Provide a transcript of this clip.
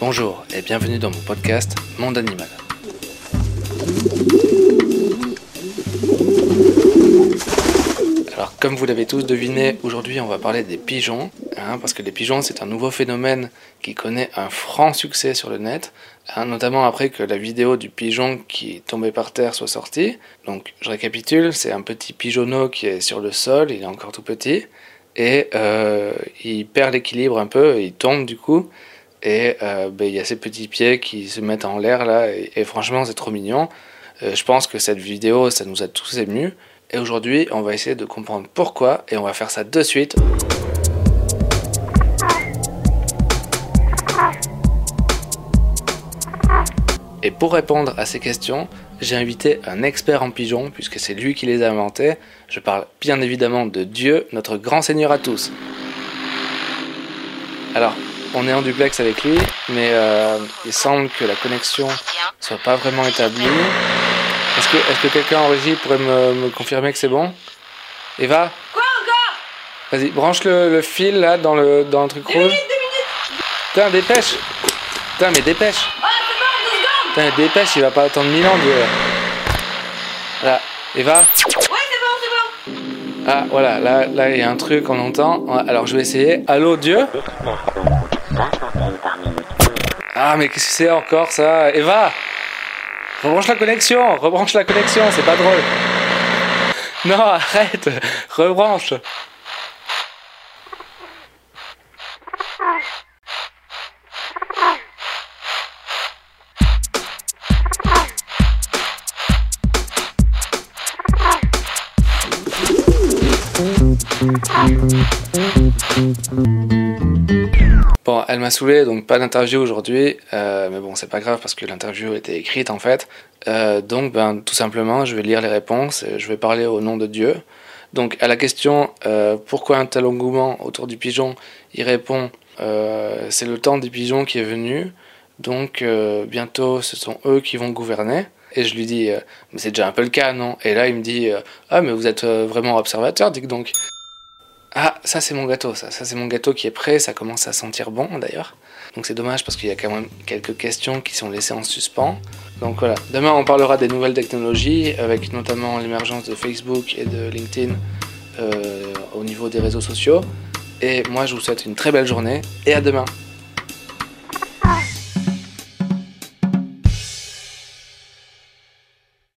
Bonjour et bienvenue dans mon podcast Monde Animal. Alors comme vous l'avez tous deviné, aujourd'hui on va parler des pigeons, hein, parce que les pigeons c'est un nouveau phénomène qui connaît un franc succès sur le net, hein, notamment après que la vidéo du pigeon qui est tombé par terre soit sortie. Donc je récapitule, c'est un petit pigeonneau qui est sur le sol, il est encore tout petit, et euh, il perd l'équilibre un peu, il tombe du coup, et euh, ben, il y a ses petits pieds qui se mettent en l'air là, et, franchement c'est trop mignon. Euh, je pense que cette vidéo, ça nous a tous émus. Et aujourd'hui, on va essayer de comprendre pourquoi, et on va faire ça de suite. Et pour répondre à ces questions, j'ai invité un expert en pigeons, puisque c'est lui qui les a inventés. Je parle bien évidemment de Dieu, notre grand Seigneur à tous. Alors, on est en duplex avec lui, mais euh, il semble que la connexion soit pas vraiment établie. Est-ce que, est que quelqu'un en régie pourrait me, confirmer que c'est bon? Eva? Quoi encore? Vas-y, branche le, fil là dans le, dans le truc deux rouge. Minutes, deux minutes Putain, dépêche Putain, mais dépêche Oh, bon, Putain, dépêche, il va pas attendre mille ans, Dieu. Voilà, Eva? Ouais, c'est bon, c'est bon Ah, voilà, là, là, il y a un truc, on entend. Alors, je vais essayer. Allô, Dieu? Ah, mais qu'est-ce que c'est encore, ça? Eva! Rebranche la connexion Rebranche la connexion, c'est pas drôle. Non, arrête Rebranche Bon, elle m'a saoulé, donc pas d'interview aujourd'hui, euh, mais bon, c'est pas grave parce que l'interview était écrite en fait. Euh, donc, ben, tout simplement, je vais lire les réponses, et je vais parler au nom de Dieu. Donc, à la question euh, pourquoi un tel engouement autour du pigeon, il répond c'est le temps des pigeons qui est venu, donc bientôt ce sont eux qui vont gouverner. Et je lui dis mais c'est déjà un peu le cas, non? Et là, il me dit ah, mais vous êtes vraiment observateur, dites donc. Ah, ça c'est mon gâteau, ça. Ça c'est mon gâteau qui est prêt, ça commence à sentir bon d'ailleurs. Donc c'est dommage parce qu'il y a quand même quelques questions qui sont laissées en suspens. Donc voilà, demain on parlera des nouvelles technologies avec notamment l'émergence de Facebook et de LinkedIn euh, au niveau des réseaux sociaux. Et moi je vous souhaite une très belle journée et à demain.